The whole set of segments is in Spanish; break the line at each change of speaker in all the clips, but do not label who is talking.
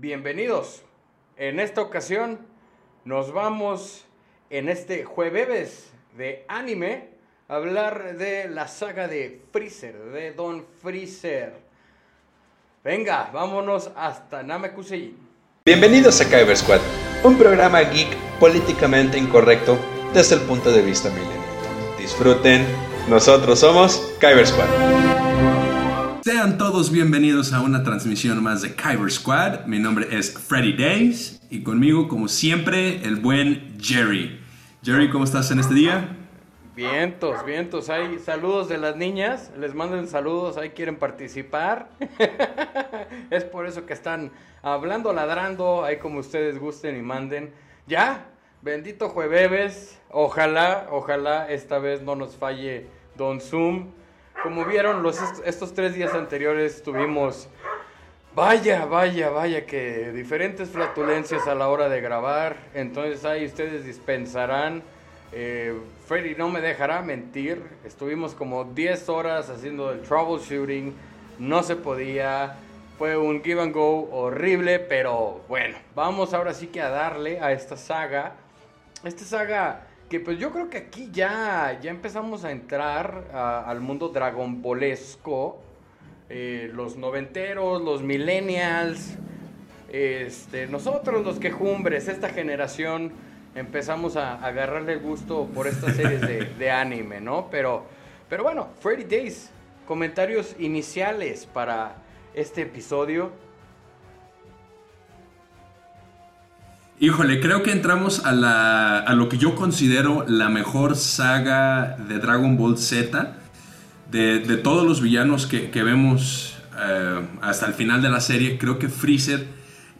bienvenidos. En esta ocasión nos vamos en este jueves de anime a hablar de la saga de Freezer, de Don Freezer. Venga, vámonos hasta Namekusei.
Bienvenidos a Kyber Squad, un programa geek políticamente incorrecto desde el punto de vista milenial. Disfruten, nosotros somos Kyber Squad.
Sean todos bienvenidos a una transmisión más de Kyber Squad. Mi nombre es Freddy Days y conmigo, como siempre, el buen Jerry. Jerry, ¿cómo estás en este día?
Vientos, vientos. Hay saludos de las niñas. Les manden saludos. Ahí quieren participar. es por eso que están hablando, ladrando. Ahí como ustedes gusten y manden. Ya, bendito jueves. Ojalá, ojalá esta vez no nos falle Don Zoom como vieron, los, estos tres días anteriores tuvimos, vaya, vaya, vaya, que diferentes flatulencias a la hora de grabar. Entonces ahí ustedes dispensarán. Eh, Freddy no me dejará mentir. Estuvimos como 10 horas haciendo el troubleshooting. No se podía. Fue un give and go horrible, pero bueno, vamos ahora sí que a darle a esta saga. Esta saga que pues yo creo que aquí ya, ya empezamos a entrar al mundo dragon Eh, los noventeros, los millennials, este, nosotros los quejumbres, esta generación, empezamos a, agarrarle gusto por estas series de, de, anime, ¿no? Pero, pero bueno, Freddy Days, comentarios iniciales para este episodio.
Híjole, creo que entramos a, la, a lo que yo considero la mejor saga de Dragon Ball Z. De, de todos los villanos que, que vemos eh, hasta el final de la serie, creo que Freezer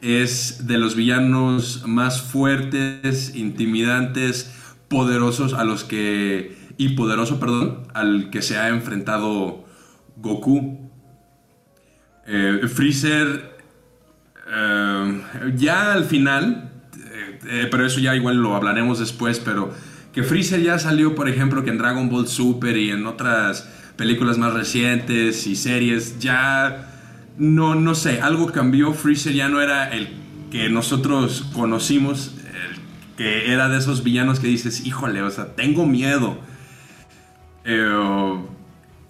es de los villanos más fuertes, intimidantes, poderosos a los que... y poderoso, perdón, al que se ha enfrentado Goku. Eh, Freezer, eh, ya al final, eh, pero eso ya igual lo hablaremos después, pero que Freezer ya salió, por ejemplo, que en Dragon Ball Super y en otras películas más recientes y series, ya no, no sé, algo cambió, Freezer ya no era el que nosotros conocimos, que era de esos villanos que dices, híjole, o sea, tengo miedo. Eh,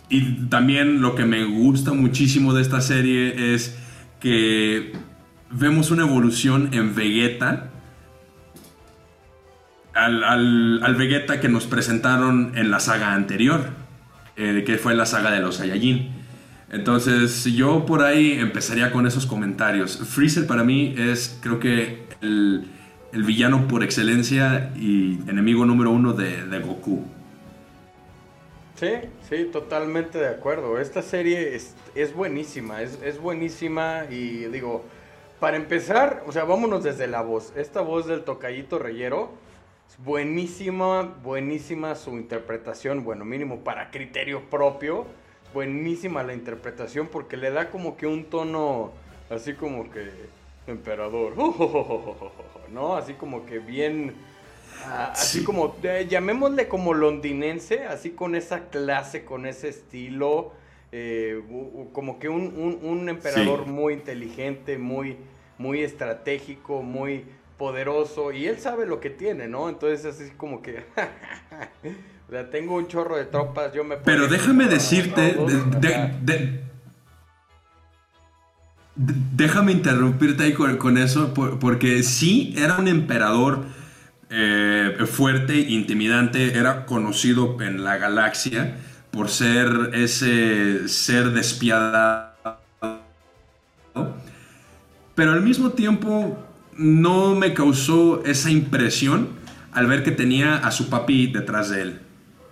y también lo que me gusta muchísimo de esta serie es que vemos una evolución en Vegeta al, al, Vegeta que nos presentaron en la saga anterior, eh, que fue la saga de los Saiyajin. Entonces yo por ahí empezaría con esos comentarios. Freezer para mí es creo que el, el villano por excelencia y enemigo número uno de, de, Goku.
Sí, sí, totalmente de acuerdo. Esta serie es, es buenísima, es, es buenísima y digo, para empezar, o sea, vámonos desde la voz. Esta voz del tocallito reyero buenísima, buenísima su interpretación, bueno, mínimo para criterio propio. Buenísima la interpretación porque le da como que un tono así como que emperador, ¿no? Así como que bien, ah, así como, llamémosle como londinense, así con esa clase, con ese estilo, eh, como que un, un, emperador muy inteligente, muy, muy estratégico, muy poderoso y él sabe lo que tiene, ¿no? Entonces así como que... o sea, tengo un chorro de tropas, yo me...
Pero déjame decirte... déjame interrumpirte ahí con, eso, porque sí, era un emperador eh, fuerte, intimidante, era conocido en la galaxia por ser ese ser despiadado. Pero al mismo tiempo no me causó esa impresión al ver que tenía a su papi detrás de él.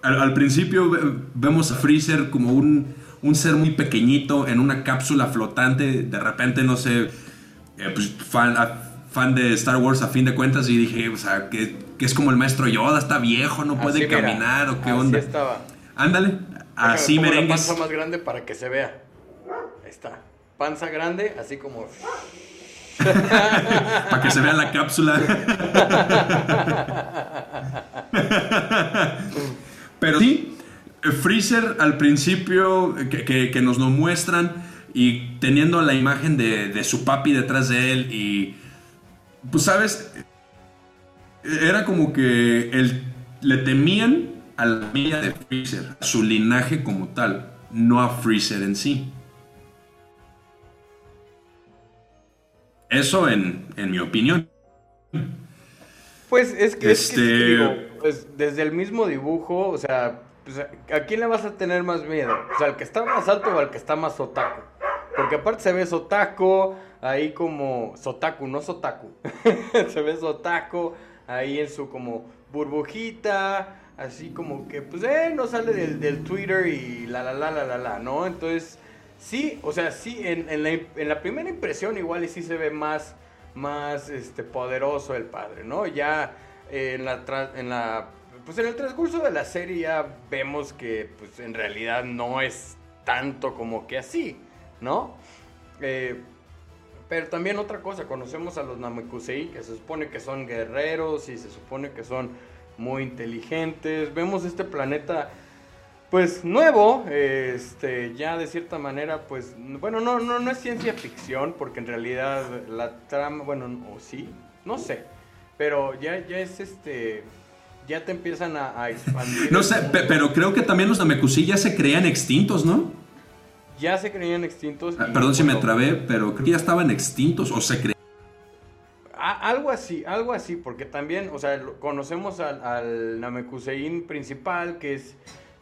Al, principio vemos a Freezer como un, ser muy pequeñito en una cápsula flotante, de repente no sé, eh, pues, fan, de Star Wars a fin de cuentas y dije, o sea, que, es como el maestro Yoda, está viejo, no puede caminar o qué onda.
estaba.
Ándale, así merengues.
panza más grande para que se vea. Ahí está. Panza grande, así como...
Para que se vea la cápsula. Pero sí, Freezer al principio que, nos lo muestran y teniendo la imagen de, su papi detrás de él y pues sabes, era como que él, le temían a la familia de Freezer, a su linaje como tal, no a Freezer en sí. Eso en, en mi opinión.
Pues es que, es que,
Este-
digo, pues desde el mismo dibujo, o sea, pues, ¿a quién le vas a tener más miedo? O sea, ¿al que está más alto o al que está más otaku? Porque aparte se ve Sotaku, ahí como Sotaku, no Sotaku. se ve Sotaku ahí en su como burbujita, así como que pues eh, no sale del, del Twitter y la la la la la la, ¿no? Entonces, sí, o sea, sí, en, en la, en la primera impresión igual y sí se ve más, más este, poderoso el padre, ¿no? Ya eh, en la, en la, pues en el transcurso de la serie ya vemos que pues en realidad no es tanto como que así, ¿no? Eh, pero también otra cosa, conocemos a los Namekusei, que se supone que son guerreros y se supone que son muy inteligentes. Vemos este planeta, pues nuevo, este, ya de cierta manera, pues, bueno, no, no, no es ciencia ficción, porque en realidad la trama, bueno, o sí, no sé, pero ya, ya es este, ya te empiezan a, a expandir.
No sé, pero creo que también los Namekusei ya se creían extintos, ¿no?
Ya se creían extintos.
Ah, Perdón si me trabé, pero creo que ya estaban extintos o se creían.
A- algo así, algo así, porque también, o sea, conocemos al, al Namekusein principal, que es,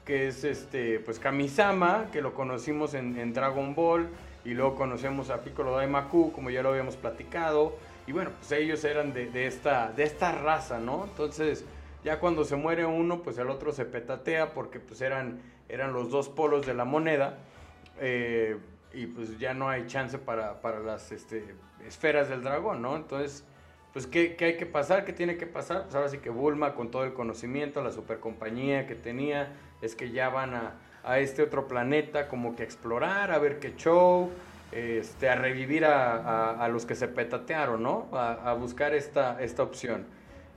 que es este, pues Kamisama, que lo conocimos en, Dragon Ball, y luego conocemos a Piccolo Daimaku, como ya lo habíamos platicado, y bueno, pues ellos eran de, de esta, de esta raza, ¿no? Entonces, ya cuando se muere uno, pues el otro se petatea, porque pues eran, eran los dos polos de la moneda, eh, y pues ya no hay chance para, para las este, esferas del dragón, ¿no? Entonces, pues ¿qué, qué hay que pasar? ¿Qué tiene que pasar? Pues ahora sí que Bulma con todo el conocimiento, la supercompañía que tenía, es que ya van a, a este otro planeta como que a explorar, a ver qué show, este, a revivir a, a- a los que se petatearon, ¿no? A, buscar esta, esta opción.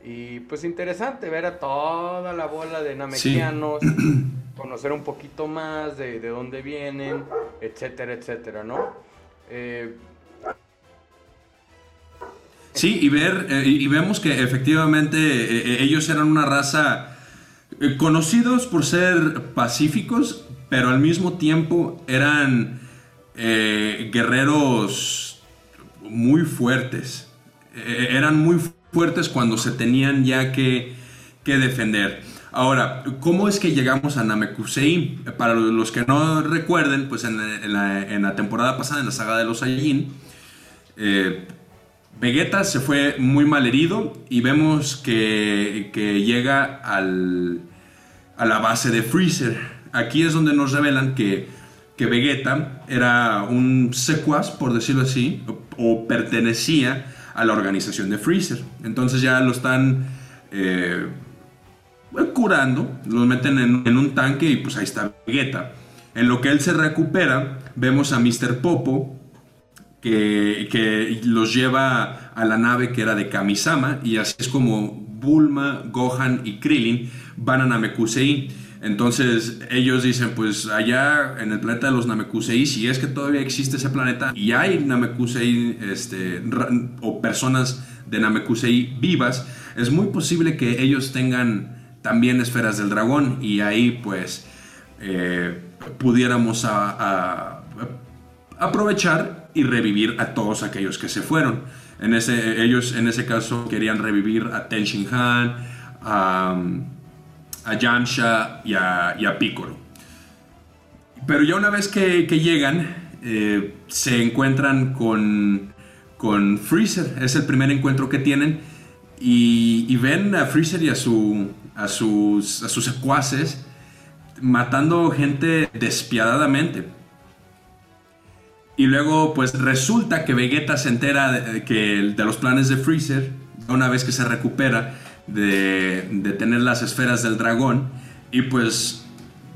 Y pues interesante ver a toda la bola de namekianos, conocer un poquito más de, de dónde vienen, etcétera, etcétera, ¿no? Eh,
Sí, y ver, eh, y vemos que efectivamente eh, eh, ellos eran una raza conocidos por ser pacíficos, pero al mismo tiempo eran guerreros muy fuertes. Eran muy fuertes cuando se tenían ya que, que defender. Ahora, ¿cómo es que llegamos a Namekusei? Para los que no recuerden, pues en, en la, en la temporada pasada, en la saga de los Saiyajin, eh, Vegeta se fue muy mal herido y vemos que, llega al, a la base de Freezer. Aquí es donde nos revelan que, que Vegeta era un secuaz, por decirlo así, o, o pertenecía a la organización de Freezer. Entonces ya lo están eh, curando, lo meten en, en un tanque y pues ahí está Vegeta. En lo que él se recupera, vemos a Mr. Popo, que, los lleva a la nave que era de Kamisama y así es como Bulma, Gohan y Krillin van a Namekusei. Entonces ellos dicen, pues allá en el planeta de los Namekusei, si es que todavía existe ese planeta y hay Namekusei este, o personas de Namekusei vivas, es muy posible que ellos tengan también esferas del dragón y ahí pues eh, pudiéramos a- a- aprovechar y revivir a todos aquellos que se fueron. En ese, ellos en ese caso querían revivir a Ten Shin Han, a, a y a, y Piccolo. Pero ya una vez que, llegan, eh, se encuentran con, con Freezer. Es el primer encuentro que tienen. Y, y ven a Freezer y a, su, a, sus, a sus secuaces matando gente despiadadamente. Y luego, pues resulta que Vegeta se entera de, que, de los planes de Freezer, una vez que se recupera de, de tener las esferas del dragón. Y pues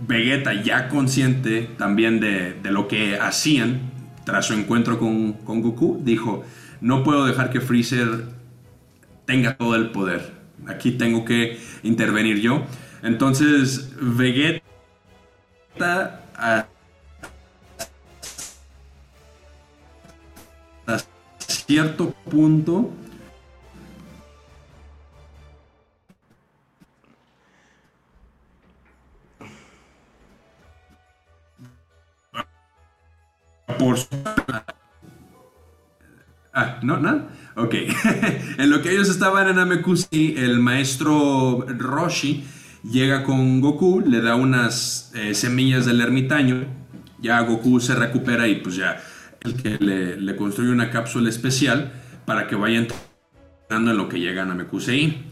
Vegeta, ya consciente también de, de lo que hacían tras su encuentro con, con Goku, dijo: No puedo dejar que Freezer tenga todo el poder. Aquí tengo que intervenir yo. Entonces, Vegeta. Cierto punto por Ah, ¿no? ¿Nada? Ok. en lo que ellos estaban en Amekusi, el maestro Roshi llega con Goku, le da unas eh, semillas del ermitaño, ya Goku se recupera y pues ya el que le, construye una cápsula especial para que vaya entrando en lo que llega a Namekusei.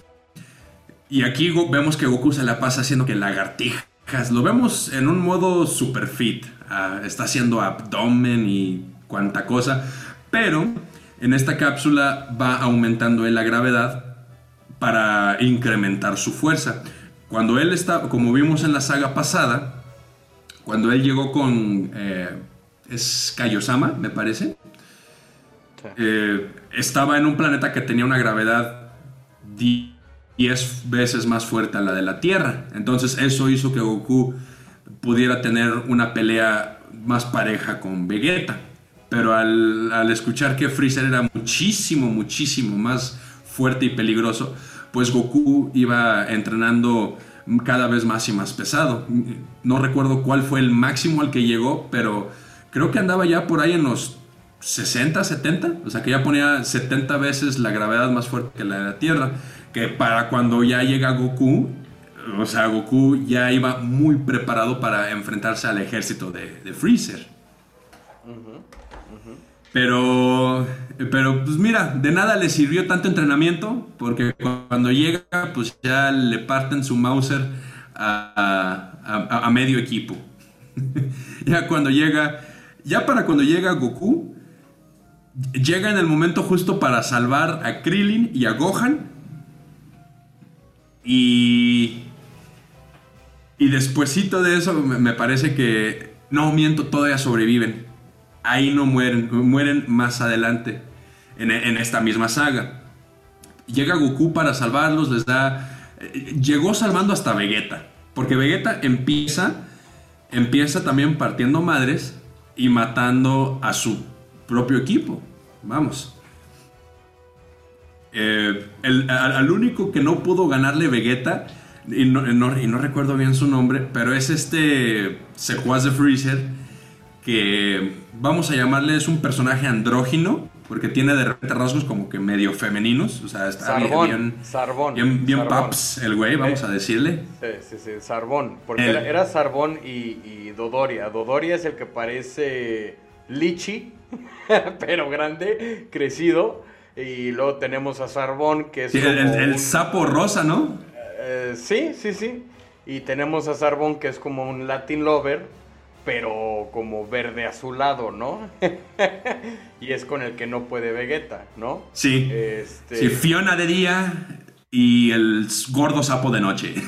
Y aquí vemos que Goku se la pasa haciendo que lagartijas. Lo vemos en un modo super fit. Ah, está haciendo abdomen y cuanta cosa. Pero en esta cápsula va aumentando la gravedad para incrementar su fuerza. Cuando él está, como vimos en la saga pasada, cuando él llegó con... Eh, es Kaiosama, me parece. Eh, estaba en un planeta que tenía una gravedad 10 veces más fuerte a la de la Tierra. Entonces eso hizo que Goku pudiera tener una pelea más pareja con Vegeta. Pero al, escuchar que Freezer era muchísimo, muchísimo más fuerte y peligroso, pues Goku iba entrenando cada vez más y más pesado. No recuerdo cuál fue el máximo al que llegó, pero creo que andaba ya por ahí en los 60, 70, o sea que ya ponía 70 veces la gravedad más fuerte que la de la Tierra, que para cuando ya llega Goku, o sea, Goku ya iba muy preparado para enfrentarse al ejército de, Freezer. Pero, pero pues mira, de nada le sirvió tanto entrenamiento, porque cuando llega, pues ya le parten su Mauser a, a, medio equipo. ya cuando llega, ya para cuando llega Goku, llega en el momento justo para salvar a Krillin y a Gohan. Y, y despuesito de eso me parece que, no miento, todavía sobreviven ahí no mueren, mueren más adelante en, esta misma saga. Llega Goku para salvarlos, les da... Eh, llegó salvando hasta Vegeta, porque Vegeta empieza, empieza también partiendo madres y matando a su propio equipo. Vamos. Eh, al, único que no pudo ganarle Vegeta, y no, y no, recuerdo bien su nombre, pero es este secuaz de Freezer, que vamos a llamarle es un personaje andrógino, porque tiene de repente rasgos como que medio femeninos, o sea, está bien,
Sarbón,
bien, bien paps el güey, vamos a decirle.
Sí, sí, sí, Sarbón, porque era, Sarbón y, Dodoria. Dodoria es el que parece Lichi, pero grande, crecido, y luego tenemos a Sarbón, que es
el, sapo rosa, ¿no?
Eh, sí, sí, sí, y tenemos a Sarbón, que es como un Latin Lover, pero como verde azulado, ¿no? y es con el que no puede Vegeta, ¿no?
Sí. Este... Sí, Fiona de día y el gordo sapo de noche.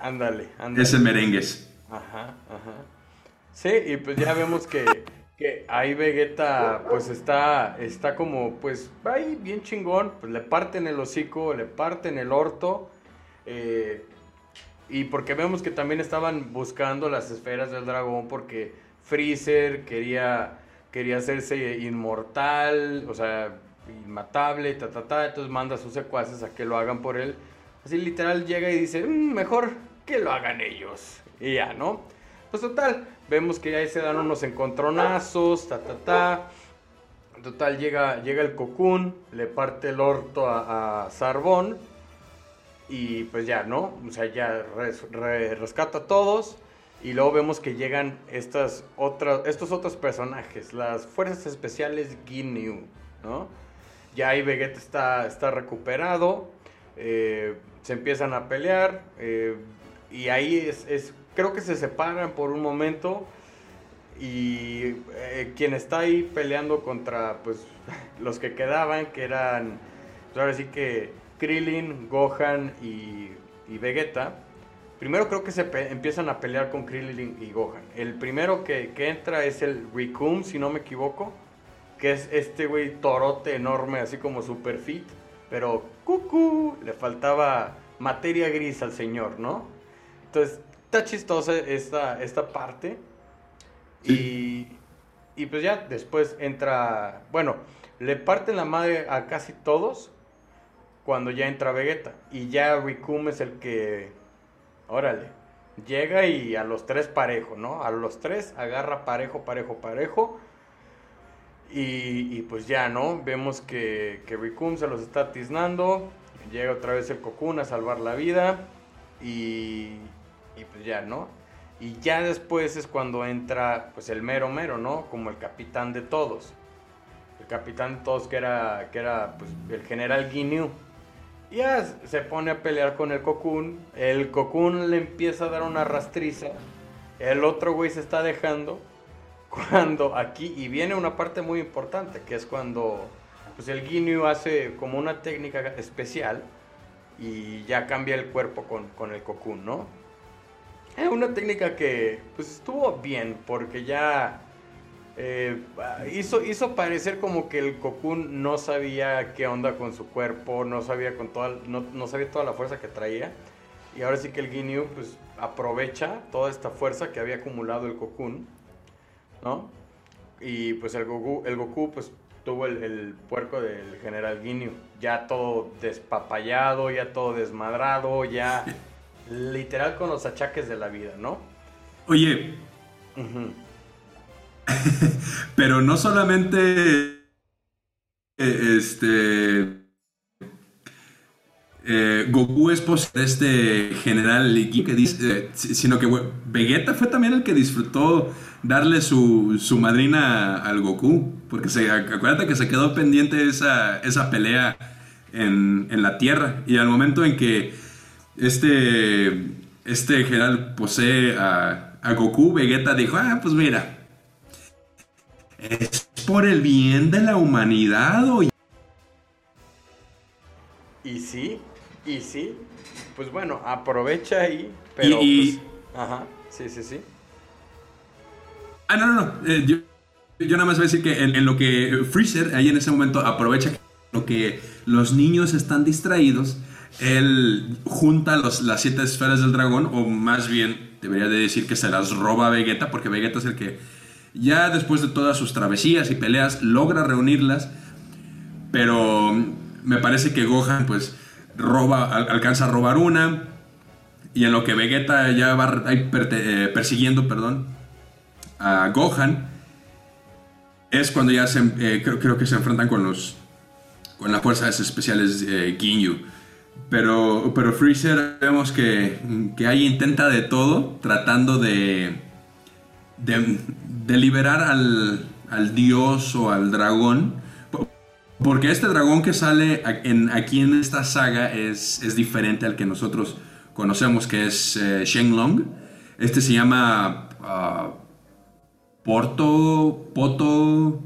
ándale, ándale.
Ese merengues.
Ajá, ajá. Sí, y pues ya vemos que, que ahí Vegeta pues está, está como pues ahí bien chingón, pues le parten el hocico, le parten el orto, eh, y porque vemos que también estaban buscando las esferas del dragón porque Freezer quería, quería hacerse inmortal, o sea, inmatable, ta, ta, ta. Entonces manda a sus secuaces a que lo hagan por él. Así literal llega y dice, mm, mejor que lo hagan ellos. Y ya, ¿no? Pues total, vemos que ahí se dan unos encontronazos, ta, ta, ta. Total, llega, llega el Cocoon, le parte el orto a, a Sarbón y pues ya, ¿no? O sea, ya rescata a todos y luego vemos que llegan estas otras, estos otros personajes, las fuerzas especiales Ginyu, ¿no? Ya ahí Vegeta está, está recuperado, eh, se empiezan a pelear eh, y ahí es, creo que se separan por un momento y eh, quien está ahí peleando contra pues los que quedaban, que eran, pues ahora sí que Krillin, Gohan y, Vegeta, primero creo que se empiezan a pelear con Krillin y Gohan. El primero que, entra es el Rikum, si no me equivoco, que es este güey torote enorme, así como super fit, pero cucú, le faltaba materia gris al señor, ¿no? Entonces, está chistosa esta, esta parte. Y, y pues ya después entra, bueno, le parten la madre a casi todos cuando ya entra Vegeta. Y ya Rikum es el que, órale, llega y a los tres parejo, ¿no? A los tres agarra parejo, parejo, parejo. Y, y pues ya, ¿no? Vemos que, que Rikum se los está tiznando. Llega otra vez el Cocoon a salvar la vida. Y, y pues ya, ¿no? Y ya después es cuando entra pues el mero mero, ¿no? Como el capitán de todos. El capitán de todos que era, que era pues, el general Ginyu. Ya se pone a pelear con el Cocoon. El Cocoon le empieza a dar una rastriza. El otro güey se está dejando. Cuando aquí, y viene una parte muy importante, que es cuando pues el Ginyu hace como una técnica especial y ya cambia el cuerpo con, con el Cocoon, ¿no? Es una técnica que pues estuvo bien porque ya eh, hizo, hizo parecer como que el Cocoon no sabía qué onda con su cuerpo, no sabía, con toda, no, no sabía toda la fuerza que traía. Y ahora sí que el Ginyu pues aprovecha toda esta fuerza que había acumulado el Cocoon, ¿no? Y pues el Goku, el Goku pues tuvo el, el puerco del general Ginyu, ya todo despapallado, ya todo desmadrado, ya literal con los achaques de la vida, ¿no?
Oye,
Ujú.
pero no solamente eh, este eh, Goku es pos- de este general que dice, eh, si- sino que Vegeta fue también el que disfrutó darle su, su madrina al Goku, porque se, acuérdate que se quedó pendiente esa, esa pelea en, en la Tierra y al momento en que este, este general posee a, a Goku, Vegeta dijo, ah, pues mira, es por el bien de la humanidad, oye.
Y sí, y sí. Pues bueno, aprovecha ahí, pero
Y-
pues, ajá, sí, sí, sí.
Ah, no, no, no. eh, yo, yo nada más voy a decir que en, en lo que Freezer ahí en ese momento aprovecha que lo que los niños están distraídos, él junta los- las siete esferas del dragón, o más bien debería de decir que se las roba a Vegeta, porque Vegeta es el que ya después de todas sus travesías y peleas logra reunirlas, pero me parece que Gohan pues roba, al- alcanza a robar una, y en lo que Vegeta ya va eh, persiguiendo, perdón, a Gohan es cuando ya se, eh, creo, creo que se enfrentan con los con las fuerzas especiales eh, Ginyu. Pero, pero Freezer vemos que, que ahí intenta de todo tratando de, de, liberar al, al dios o al dragón. Po- Porque este dragón que sale en- aquí en esta saga es, es diferente al que nosotros conocemos, que es eh, Shenlong. Este se llama ah, Porto, Poto,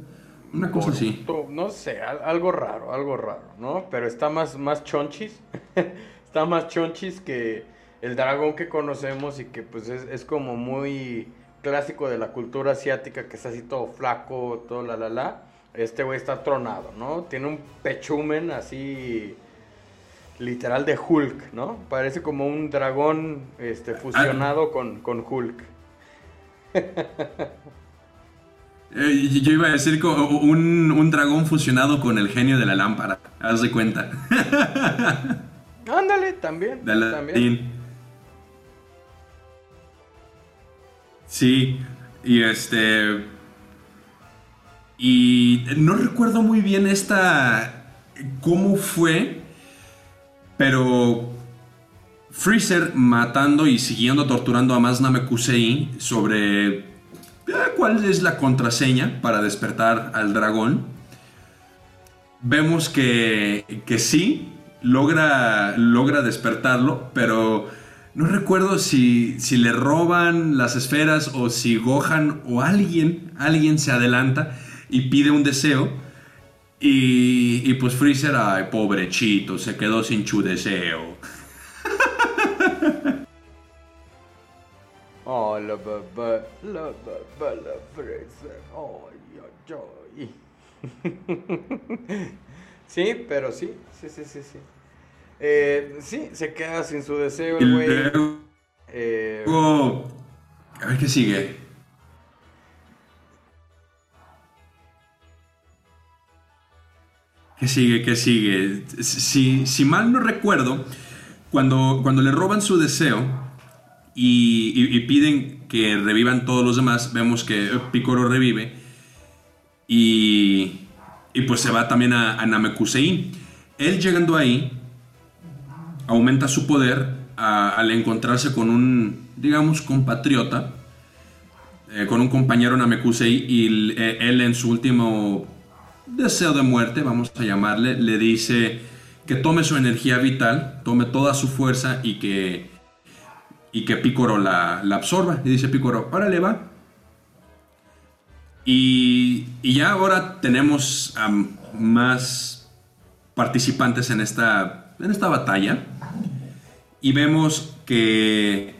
una cosa así.
To- No sé, al- algo raro, algo raro, ¿no? Pero está más, más chonchis. está más chonchis que el dragón que conocemos y que pues es, es como muy clásico de la cultura asiática, que es así todo flaco, todo la la la. Este güey está tronado, ¿no? Tiene un pechumen así literal de Hulk, ¿no? Parece como un dragón este, fusionado con, con Hulk.
Eh, yo iba a decir co- un, un dragón fusionado con el genio de la lámpara. Haz de cuenta.
Ándale, también.
De
también.
Sí, y este. Y no recuerdo muy bien esta. cómo fue, pero. Freezer matando y siguiendo torturando a Mas Namekusei sobre eh, cuál es la contraseña para despertar al dragón. Vemos que, que sí, logra, logra despertarlo, pero no recuerdo si, si le roban las esferas o si Gohan o alguien, alguien se adelanta y pide un deseo. Y, pues Freezer, ay, pobrechito, se quedó sin su deseo.
Oh, la baba, la baba, la fresa. Ay, ay, ay. sí, pero sí, sí, sí, sí, sí. Eh, sí, se queda sin su deseo el güey. Eh, luego,
a ver qué sigue. ¿Qué sigue? ¿Qué sigue? Si, si mal no recuerdo, cuando, cuando le roban su deseo y, y, piden que revivan todos los demás, vemos que Picoro revive y, y pues se va también a, a Namekusein. Él llegando ahí, aumenta su poder al encontrarse con un, digamos, compatriota, eh, con un compañero Namekusei, y eh, él en su último deseo de muerte, vamos a llamarle, le dice que tome su energía vital, tome toda su fuerza y que, y que Picoro la, absorba. Y dice Picoro, órale va. Y, y ya ahora tenemos a más participantes en esta, en esta batalla. Y vemos que...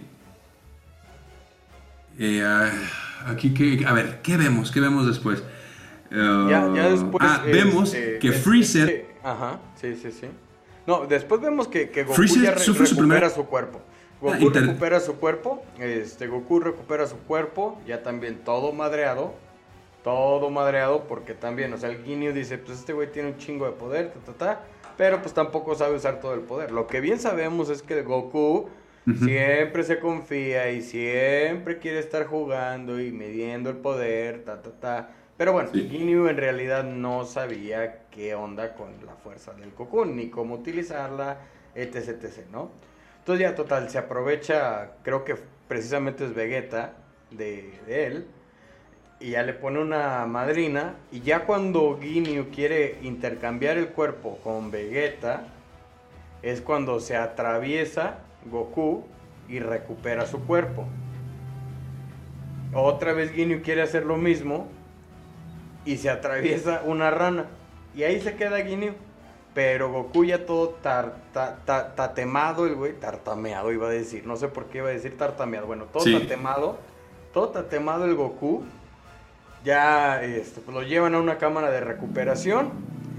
Eh, ah, aquí que... A ver, ¿qué vemos? ¿Qué vemos después?
ya, ya, después...
Ah, vemos
este,
que Freezer...
ajá, sí, sí, sí. No, después vemos que, que Goku ya recupera su, cuerpo. Ah, Goku recupera su cuerpo, este, Goku recupera su cuerpo, ya también todo madreado, todo madreado, porque también, o sea, el Ginyu dice, pues este güey tiene un chingo de poder, ta, ta, ta, pero pues tampoco sabe usar todo el poder. Lo que bien sabemos es que Goku siempre se confía y siempre quiere estar jugando y midiendo el poder, ta, ta, ta. Pero bueno, Ginyu en realidad no sabía qué onda con la fuerza del Cocoon, ni cómo utilizarla, etc, etc, ¿no? Entonces ya total, se aprovecha, creo que precisamente es Vegeta de, él, y ya le pone una madrina, y ya cuando Ginyu quiere intercambiar el cuerpo con Vegeta, es cuando se atraviesa Goku y recupera su cuerpo. Otra vez Ginyu quiere hacer lo mismo, y se atraviesa una rana. Y ahí se queda Ginyu. Pero Goku ya todo tar, tatemado, el güey, tartameado iba a decir. No sé por qué iba a decir tartameado. Bueno, todo tatemado. Todo tatemado el Goku. Ya este, pues lo llevan a una cámara de recuperación.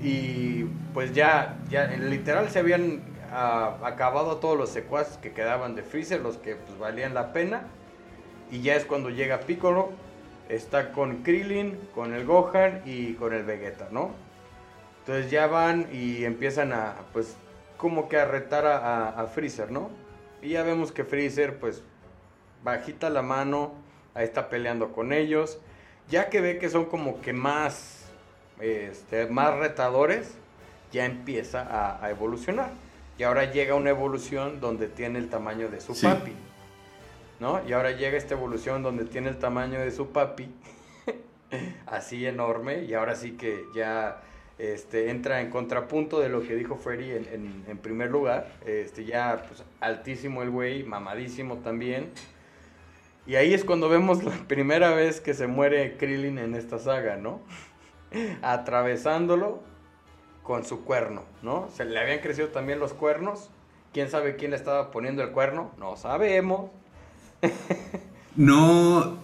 Y pues ya, ya literal se habían ah, acabado todos los secuaces que quedaban de Freezer, los que pues valían la pena. Y ya es cuando llega Piccolo está con Krillin, con el Gohan y con el Vegeta, ¿no? Entonces ya van y empiezan a, pues, como que a retar a, Freezer, ¿no? Y ya vemos que Freezer, pues, bajita la mano, ahí está peleando con ellos. Ya que ve que son como que más, este, más retadores, ya empieza a, evolucionar. Y ahora llega una evolución donde tiene el tamaño de su papi. ¿no? Y ahora llega esta evolución donde tiene el tamaño de su papi, así enorme, y ahora sí que ya este, entra en contrapunto de lo que dijo Freddy en, primer lugar, este, ya pues, altísimo el güey, mamadísimo también. Y ahí es cuando vemos la primera vez que se muere Krillin en esta saga, ¿no? Atravesándolo con su cuerno, ¿no? Se le habían crecido también los cuernos. ¿Quién sabe quién le estaba poniendo el cuerno? No sabemos.
no.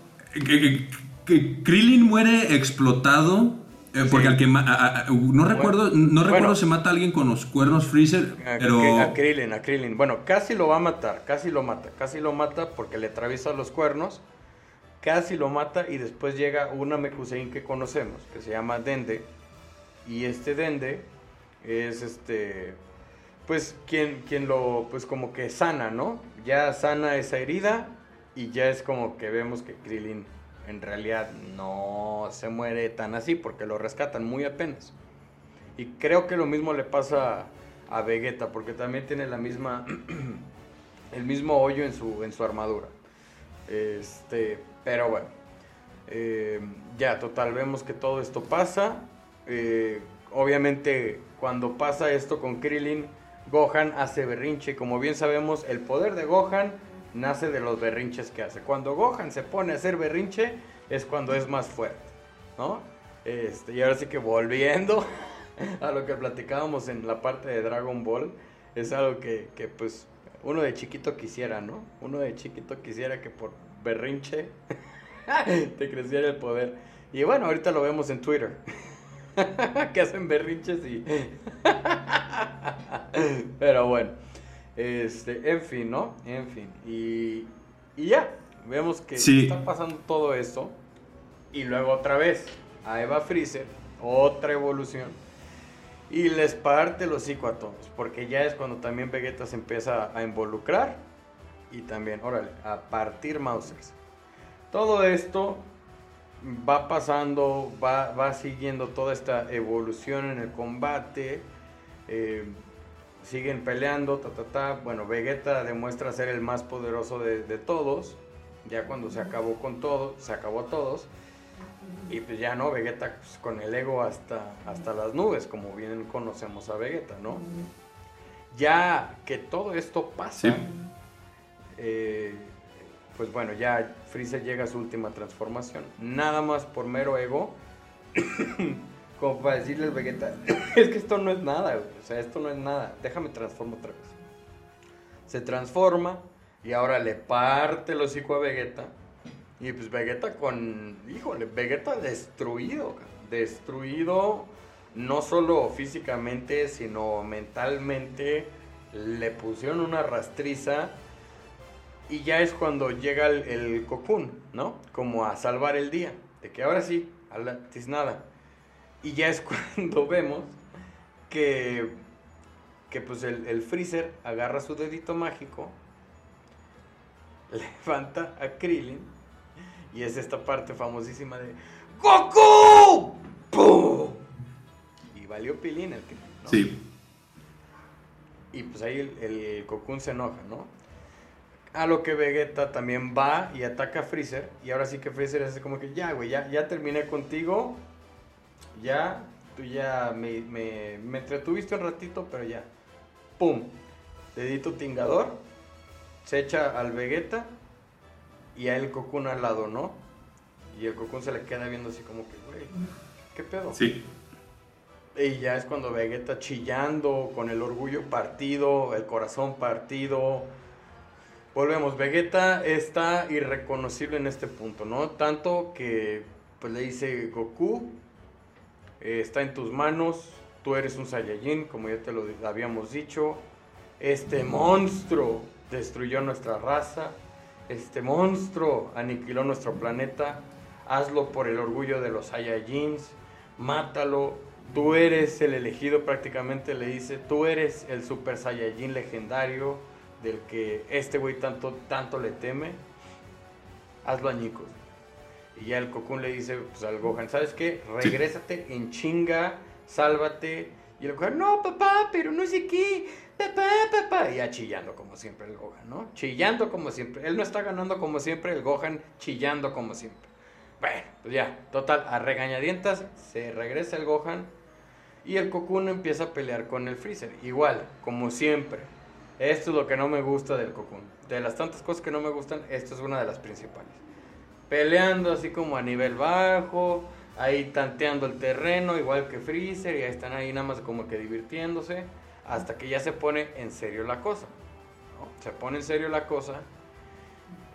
Krillin muere explotado. Eh, porque al que no recuerdo, no recuerdo si mata a alguien con los cuernos Freezer, pero
a Krillin, a Krillin. Bueno, casi lo va a matar, casi lo mata, casi lo mata porque le atraviesa los cuernos, casi lo mata y después llega una Mekusein que conocemos, que se llama Dende, y este Dende es este pues quien quien lo pues como que sana, ¿no? Ya sana esa herida y ya es como que vemos que Krillin en realidad no se muere tan así porque lo rescatan muy apenas. Y creo que lo mismo le pasa a Vegeta porque también tiene la misma el mismo hoyo en su en su armadura. Este, pero bueno. Eh, ya, total, vemos que todo esto pasa. Eh, obviamente, cuando pasa esto con Krillin, Gohan hace berrinche. Como bien sabemos, el poder de Gohan nace de los berrinches que hace. Cuando Gohan se pone a hacer berrinche es cuando es más fuerte, ¿no? Este, y ahora sí que volviendo a lo que platicábamos en la parte de Dragon Ball, es algo que, que pues uno de chiquito quisiera, ¿no? Uno de chiquito quisiera que por berrinche te creciera el poder. Y bueno, ahorita lo vemos en Twitter. que hacen berrinches y... Pero bueno. Este, en fin, ¿no? En fin. Y, y ya, vemos que está pasando todo esto. Y luego otra vez a Eva Freezer, otra evolución. y les parte el hocico a todos, porque ya es cuando también Vegeta se empieza a involucrar y también, órale, a partir Mausers. Todo esto va pasando, va, va siguiendo toda esta evolución en el combate. eh, siguen peleando, ta, ta, ta. Bueno, Vegeta demuestra ser el más poderoso de, de todos. Ya cuando se acabó con todo, se acabó a todos. Y pues ya no, Vegeta pues, con el ego hasta, hasta las nubes, como bien conocemos a Vegeta, ¿no? Ya que todo esto pasa,
Sí.
eh, pues bueno, ya Freezer llega a su última transformación. Nada más por mero ego, como para decirle al Vegeta, es que esto no es nada. O sea, esto no es nada. Déjame transformo otra vez. Se transforma y ahora le parte el hocico a Vegeta. Y pues Vegeta con, híjole, Vegeta destruido, destruido no solo físicamente, sino mentalmente. Le pusieron una rastriza y ya es cuando llega el, el Cocoon, ¿no? Como a salvar el día, de que ahora sí, a tiznada. Y ya es cuando vemos que, que pues el, el Freezer agarra su dedito mágico, levanta a Krillin y es esta parte famosísima de ¡Goku! ¡Pum! Y valió pilín el Krillin, ¿no?
Sí.
Y pues ahí el, el Cocoon se enoja, ¿no? A lo que Vegeta también va y ataca a Freezer. Y ahora sí que Freezer es como que ya, güey, ya, ya terminé contigo. Ya, tú ya me, me, me entretuviste un ratito, pero ya. ¡Pum! Dedito tingador. Se echa al Vegeta. Y a el Cocoon al lado, ¿no? Y el Cocoon se le queda viendo así como que, güey, ¿qué pedo?
Sí.
Y ya es cuando Vegeta chillando, con el orgullo partido, el corazón partido. Volvemos, Vegeta está irreconocible en este punto, ¿no? Tanto que pues le dice Goku, eh, está en tus manos, tú eres un Saiyajin, como ya te lo habíamos dicho. Este monstruo destruyó nuestra raza, este monstruo aniquiló nuestro planeta. Hazlo por el orgullo de los Saiyajins, mátalo, Tú eres el elegido prácticamente, le dice, tú eres el Super Saiyajin legendario del que este güey tanto, tanto le teme. Hazlo añicos. Y ya el Cocoon le dice pues, al Gohan, ¿sabes qué? Regrésate en chinga, sálvate. Y el Gohan, no, papá, pero no sé qué. Papá, papá. Y ya chillando como siempre el Gohan, ¿no? Chillando como siempre. Él no está ganando como siempre, el Gohan chillando como siempre. Bueno, pues ya, total, a regañadientas se regresa el Gohan y el Cocoon empieza a pelear con el Freezer. Igual, como siempre. Esto es lo que no me gusta del Cocoon. De las tantas cosas que no me gustan, esto es una de las principales. Peleando así como a nivel bajo, ahí tanteando el terreno, igual que Freezer, y ahí están ahí nada más como que divirtiéndose, hasta que ya se pone en serio la cosa. Se pone en serio la cosa,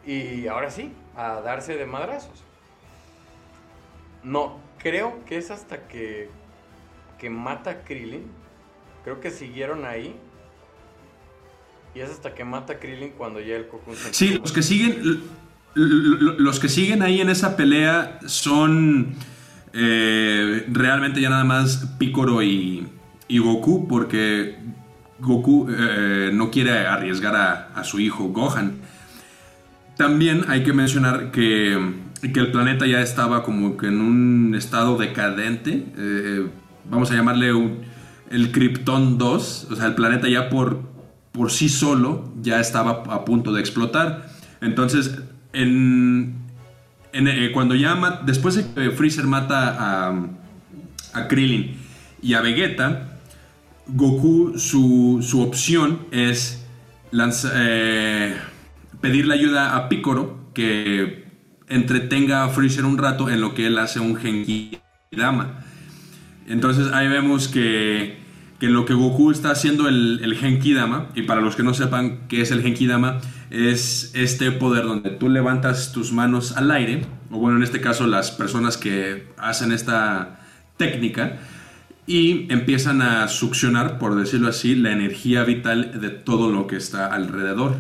y ahora sí, a darse de madrazos. No, creo que es hasta que, que mata a Krillin. Creo que siguieron ahí. Y es hasta que mata a Krillin cuando ya el Cocoon
Sí, los que siguen. Los que siguen ahí en esa pelea son eh, realmente ya nada más Piccolo y, Goku, porque Goku eh, no quiere arriesgar a, su hijo Gohan. También hay que mencionar que, que el planeta ya estaba como que en un estado decadente. eh, vamos a llamarle el Krypton 2. O sea, el planeta ya por, por sí solo ya estaba a punto de explotar. Entonces, en, eh, cuando ya después de que Freezer mata a, a Krillin y a Vegeta, Goku, su, su opción es lanza- eh, pedirle ayuda a Piccolo que entretenga a Freezer un rato en lo que él hace un Genki Dama. Entonces ahí vemos que, que lo que Goku está haciendo el, Genki Dama, y para los que no sepan qué es el Genki Dama, es este poder donde tú levantas tus manos al aire, o bueno, en este caso las personas que hacen esta técnica, y empiezan a succionar, por decirlo así, la energía vital de todo lo que está alrededor.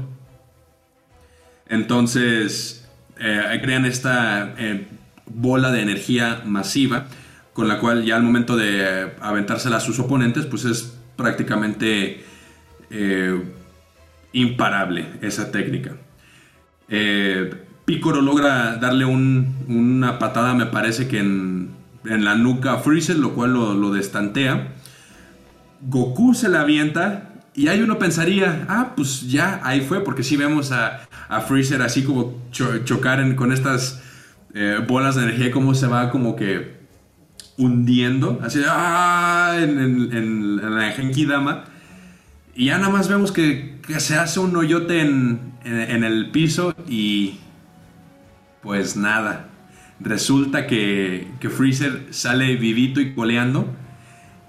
Entonces, eh, crean esta eh, bola de energía masiva con la cual ya al momento de aventársela a sus oponentes, pues es prácticamente eh, imparable esa técnica. Eh, Picoro logra darle una patada, me parece que en, la nuca a Freezer, lo cual lo, destantea. Goku se la avienta y ahí uno pensaría, ah, pues ya, ahí fue, porque si vemos a, Freezer así como chocar con estas eh, bolas de energía, como se va como que hundiendo, así, ah, en, la Genki Dama. Y ya nada más vemos que, se hace un hoyote en, el piso y pues nada. Resulta que, Freezer sale vivito y coleando.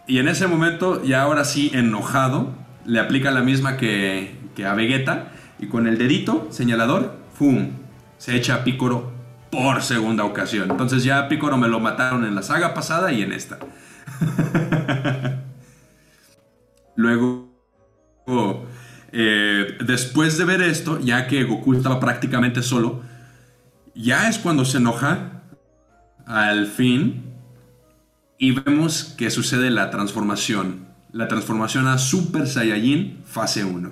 Y en ese momento, ya ahora sí enojado, le aplica la misma que, a Vegeta. Y con el dedito señalador, ¡fum! Se echa a Picoro por segunda ocasión. Entonces ya a Picoro me lo mataron en la saga pasada y en esta. Luego eh, después de ver esto, ya que Goku estaba prácticamente solo, ya es cuando se enoja al fin y vemos que sucede la transformación. La transformación a Super Saiyajin fase 1.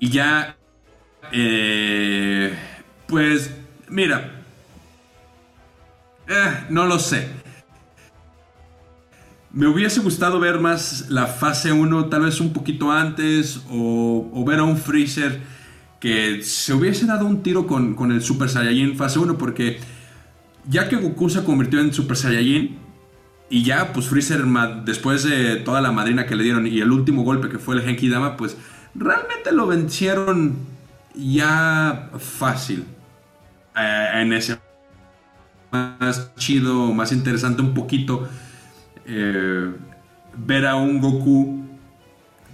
Y ya... Eh, pues mira. Eh, no lo sé. Me hubiese gustado ver más la fase 1, tal vez un poquito antes, o, ver a un Freezer que se hubiese dado un tiro con, el Super Saiyajin fase 1, porque ya que Goku se convirtió en Super Saiyajin, y ya pues Freezer después de toda la madrina que le dieron y el último golpe que fue el Genki Dama, pues realmente lo vencieron ya fácil. Eh, en ese más chido, más interesante un poquito eh, ver a un Goku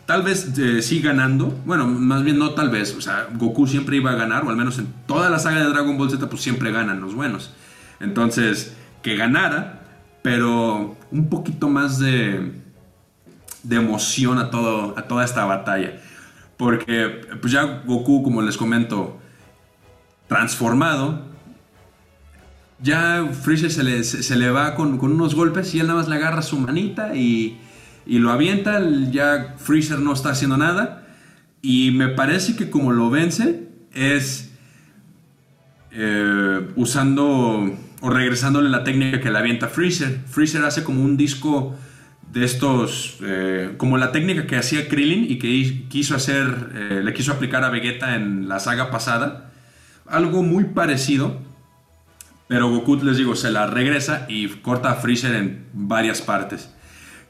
tal vez eh, sí ganando, bueno, más bien no tal vez, o sea, Goku siempre iba a ganar, o al menos en toda la saga de Dragon Ball Z, pues siempre ganan los buenos. Entonces, que ganara, pero un poquito más de, de emoción a, todo, a toda esta batalla. Porque pues ya Goku, como les comento, transformado, ya Freezer se le, se, le va con, unos golpes y él nada más le agarra su manita y, lo avienta. Ya Freezer no está haciendo nada. Y me parece que como lo vence es eh, usando o regresándole la técnica que le avienta Freezer. Freezer hace como un disco de estos, eh, como la técnica que hacía Krillin y que quiso hacer, eh, le quiso aplicar a Vegeta en la saga pasada. Algo muy parecido pero Goku, les digo, se la regresa y corta a Freezer en varias partes.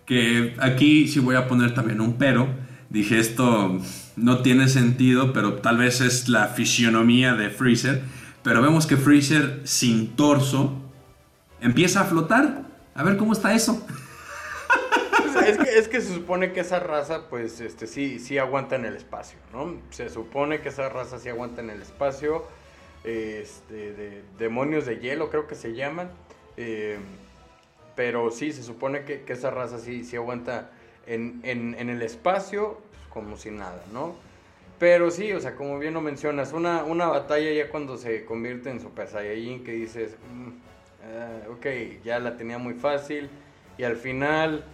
Que aquí sí voy a poner también un pero. Dije, esto no tiene sentido, pero tal vez es la fisionomía de Freezer. Pero vemos que Freezer sin torso empieza a flotar. A ver cómo está eso.
Es que, se supone que esa raza, pues, este, sí, sí aguanta en el espacio, ¿no? Se supone que esa raza sí aguanta en el espacio este, de demonios de hielo, creo que se llaman. Eh, pero sí, se supone que, esa raza sí, sí aguanta en, el espacio pues, como si nada, ¿no? Pero sí, o sea, como bien lo mencionas, una, una batalla ya cuando se convierte en Super Saiyajin que dices, mm, ah, ok, ya la tenía muy fácil y al final,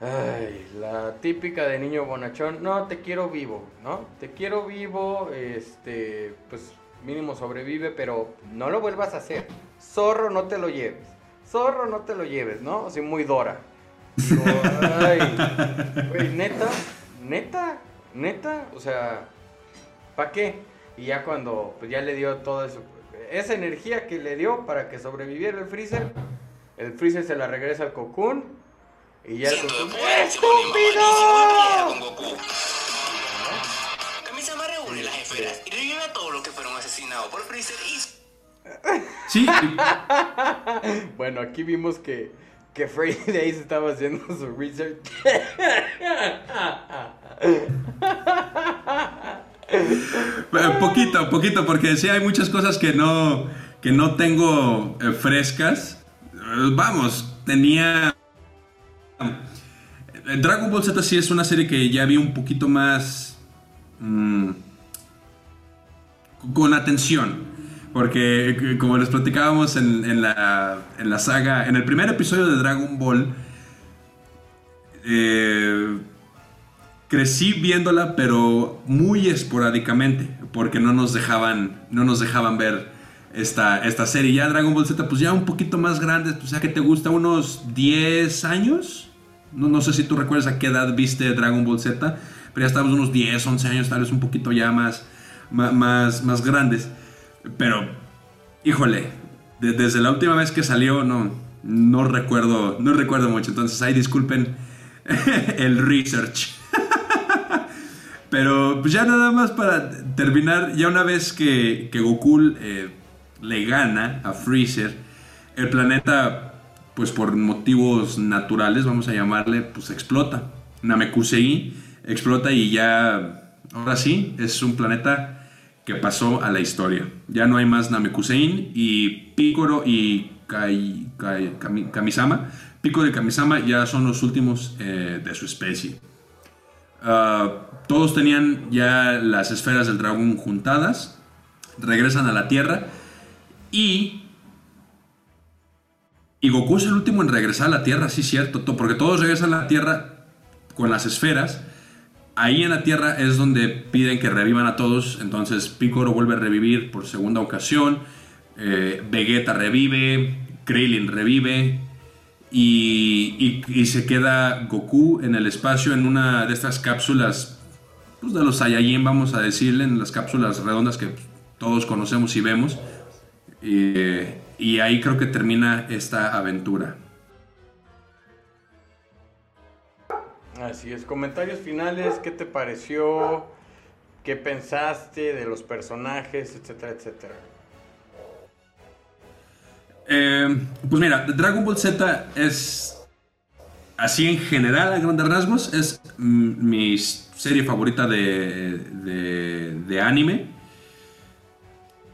ay, la típica de niño bonachón, no, te quiero vivo, ¿no? Te quiero vivo, este, pues mínimo sobrevive, pero no lo vuelvas a hacer. Zorro, no te lo lleves. Zorro, no te lo lleves, ¿no? Así muy Dora. ay, neta, neta, neta, o sea, ¿para qué? Y ya cuando pues ya le dio todo eso, esa energía que le dio para que sobreviviera el Freezer, el Freezer se la regresa al Cocoon y ya el Cocoon ¡Estúpido!
las esferas y revive a todos los que fueron asesinados por Freezer y...
Sí.
bueno, aquí vimos que, que Freddy de ahí se estaba haciendo su research.
poquito, poquito, porque sí hay muchas cosas que no, que no tengo eh, frescas. Vamos, tenía... Eh, Dragon Ball Z sí es una serie que ya vi un poquito más... Mm, con atención. Porque eh, como les platicábamos en, la, en la saga, en el primer episodio de Dragon Ball, eh, crecí viéndola, pero muy esporádicamente, porque no nos dejaban, no nos dejaban ver esta, esta serie. Ya Dragon Ball Z, pues ya un poquito más grande, pues ya que te gusta, unos 10 años. No, no sé si tú recuerdas a qué edad viste Dragon Ball Z, pero ya estábamos unos 10, 11 años, tal vez un poquito ya más, más, más grandes. Pero, híjole, de- desde la última vez que salió, no, no recuerdo, no recuerdo mucho. Entonces, ahí disculpen el research. Pero pues ya nada más para terminar, ya una vez que, que Goku eh, le gana a Freezer, el planeta, pues por motivos naturales, vamos a llamarle, pues explota. Namekusei explota y ya, ahora sí, es un planeta que pasó a la historia. Ya no hay más Namekusein y Piccolo y Kai- Kai- Kami- Kamisama, Piccolo y Kamisama ya son los últimos eh, de su especie. Ah, todos tenían ya las esferas del dragón juntadas, regresan a la Tierra y... Y Goku es el último en regresar a la Tierra, sí cierto, to- porque todos regresan a la Tierra con las esferas. Ahí en la Tierra es donde piden que revivan a todos, entonces Piccolo vuelve a revivir por segunda ocasión, eh, Vegeta revive, Krillin revive, y se queda Goku en el espacio en una de estas cápsulas pues, de los Saiyajin, vamos a decirle, en las cápsulas redondas que todos conocemos y vemos. Eh, y ahí creo que termina esta aventura.
Así es, comentarios finales, ¿qué te pareció? ¿Qué pensaste de los personajes, etcétera, etcétera?
Eh, pues mira, Dragon Ball Z es, así en general, a grandes rasgos, es mi serie favorita de, de, de anime.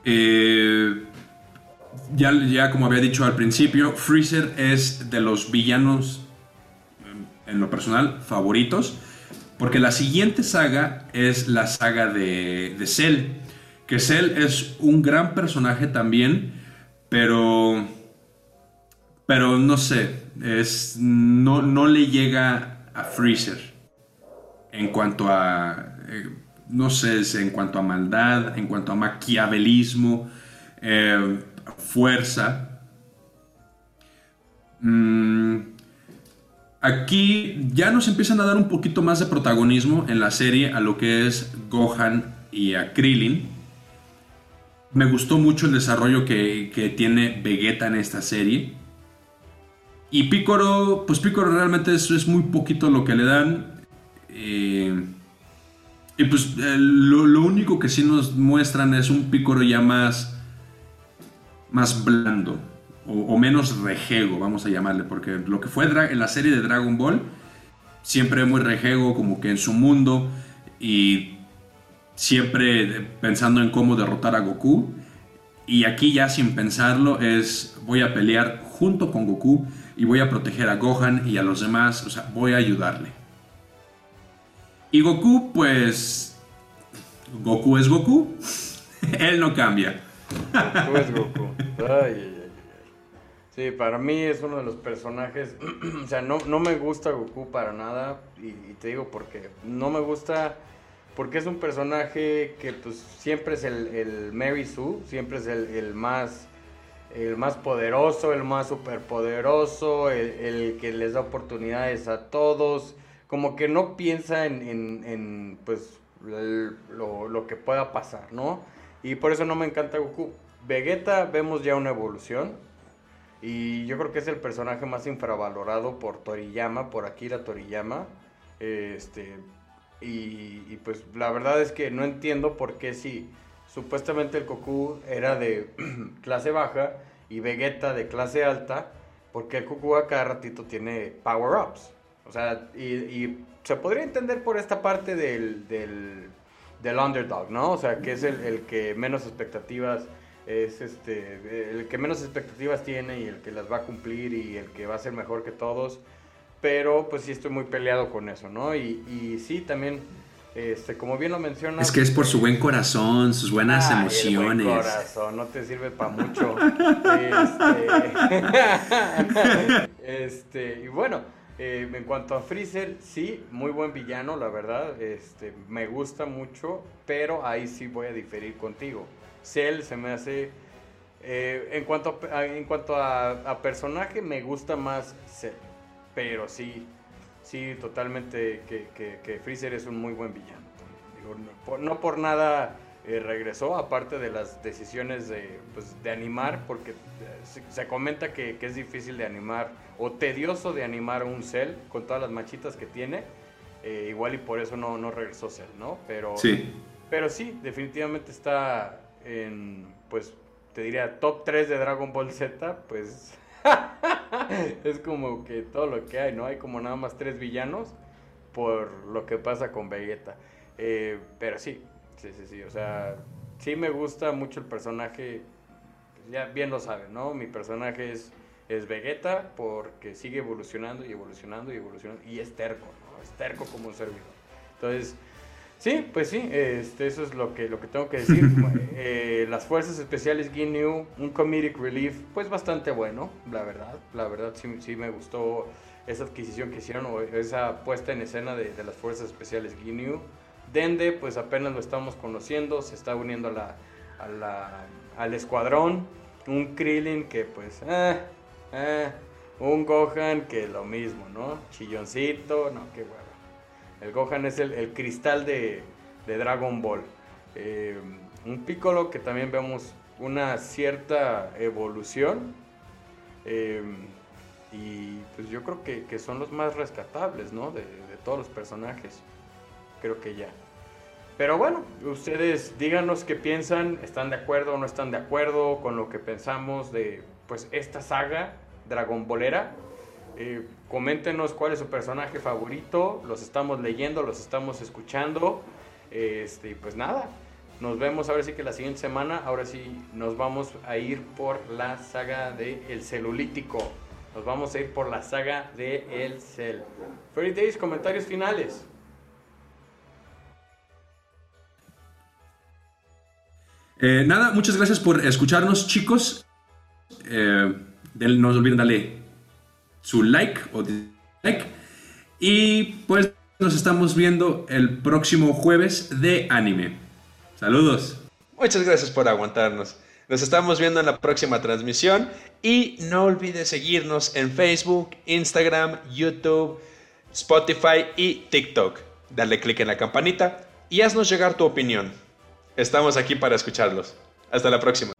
Eh, ya, ya como había dicho al principio, Freezer es de los villanos, mm, en lo personal, favoritos. Porque la siguiente saga es la saga de, de Cell. Que Cell es un gran personaje también, pero. Pero no sé, es, no, no le llega a Freezer. En cuanto a. eh, no sé, en cuanto a maldad, en cuanto a maquiavelismo, eh, fuerza. Mm, Aquí ya nos empiezan a dar un poquito más de protagonismo en la serie a lo que es Gohan y a Krillin. Me gustó mucho el desarrollo que, que tiene Vegeta en esta serie. Y Piccolo, pues Piccolo realmente es, es muy poquito lo que le dan. Eh, y pues eh, lo, lo único que sí nos muestran es un Piccolo ya más, más blando o, menos rejego, vamos a llamarle, porque lo que fue en la serie de Dragon Ball, siempre muy rejego, como que en su mundo, y siempre pensando en cómo derrotar a Goku. Y aquí ya sin pensarlo es voy a pelear junto con Goku y voy a proteger a Gohan y a los demás, o sea, voy a ayudarle. Y Goku, pues... Goku es Goku, él no cambia.
Tú es Goku. Ay, ay, ay. Sí, para mí es uno de los personajes. o sea, no, no me gusta Goku para nada. Y, te digo porque no me gusta. Porque es un personaje que, pues, siempre es el, el Mary Sue. Siempre es el, el más. El más poderoso, el más superpoderoso, el, que les da oportunidades a todos. Como que no piensa en, en, pues, lo, lo que pueda pasar, ¿no? Y por eso no me encanta Goku. Vegeta vemos ya una evolución. Y yo creo que es el personaje más infravalorado por Toriyama, por Akira Toriyama. Este, y, pues la verdad es que no entiendo por qué si supuestamente el Goku era de clase baja y Vegeta de clase alta, porque el Goku a cada ratito tiene power-ups. O sea, y, y se podría entender por esta parte del, del, del underdog, ¿no? O sea, que es el, el que menos expectativas es este el que menos expectativas tiene y el que las va a cumplir y el que va a ser mejor que todos. Pero pues sí estoy muy peleado con eso, ¿no? Y, y sí, también Este, como bien lo mencionas.
Es que es por su buen corazón, sus buenas
Ay,
emociones.
El buen corazón, no te sirve para mucho. este, este, y bueno, eh, en cuanto a Freezer, sí, muy buen villano, la verdad. Este, me gusta mucho, pero ahí sí voy a diferir contigo. Cell se me hace. eh, en cuanto, a, en cuanto a, personaje, me gusta más Cell. Pero sí, sí, totalmente que, Freezer es un muy buen villano. Digo, no por nada eh, regresó, aparte de las decisiones de, pues, de animar, porque eh, se, se comenta que, que es difícil de animar o tedioso de animar un Cell con todas las machitas que tiene. eh, igual y por eso no, no regresó Cell, ¿no? Pero
Sí.
pero sí, definitivamente está en, pues, te diría, top 3 de Dragon Ball Z, pues es como que todo lo que hay, ¿no? Hay como nada más tres villanos por lo que pasa con Vegeta. Eh, pero sí, sí, sí, sí, o sea, sí me gusta mucho el personaje, pues, ya bien lo saben, ¿no? Mi personaje es, es Vegeta porque sigue evolucionando y evolucionando y evolucionando y es terco, ¿no? Es terco como un servidor. Entonces... Sí, pues sí, este, eso es lo que, lo que tengo que decir. Eh, las Fuerzas Especiales Ginyu, un comedic relief, pues bastante bueno, la verdad. La verdad sí, sí me gustó esa adquisición que hicieron o esa puesta en escena de, de las Fuerzas Especiales Ginyu. Dende, pues apenas lo estamos conociendo, se está uniendo al escuadrón. Un Krillin que pues, eh, eh, un Gohan que lo mismo, ¿no? Chilloncito, no, qué hueva. El Gohan es el, el cristal de, de Dragon Ball. Eh, un Piccolo que también vemos una cierta evolución. Y pues yo creo que, que son los más rescatables, ¿no? De todos los personajes. Creo que ya. Pero bueno, ustedes díganos qué piensan, están de acuerdo o no están de acuerdo con lo que pensamos de pues esta saga Dragon Ballera. Eh, coméntenos cuál es su personaje favorito, los estamos leyendo, los estamos escuchando. Este, pues nada, nos vemos ahora sí que la siguiente semana, ahora sí nos vamos a ir por la saga de El Celulítico. Nos vamos a ir por la saga de El Cel. Fairy Days, comentarios finales.
Eh, nada, muchas gracias por escucharnos, chicos. Eh, no olviden darle su like o dislike. Y pues nos estamos viendo el próximo jueves de anime. Saludos.
Muchas gracias por aguantarnos. Nos estamos viendo en la próxima transmisión y no olvides seguirnos en Facebook, Instagram, YouTube, Spotify y TikTok. Dale click en la campanita y haznos llegar tu opinión. Estamos aquí para escucharlos. Hasta la próxima.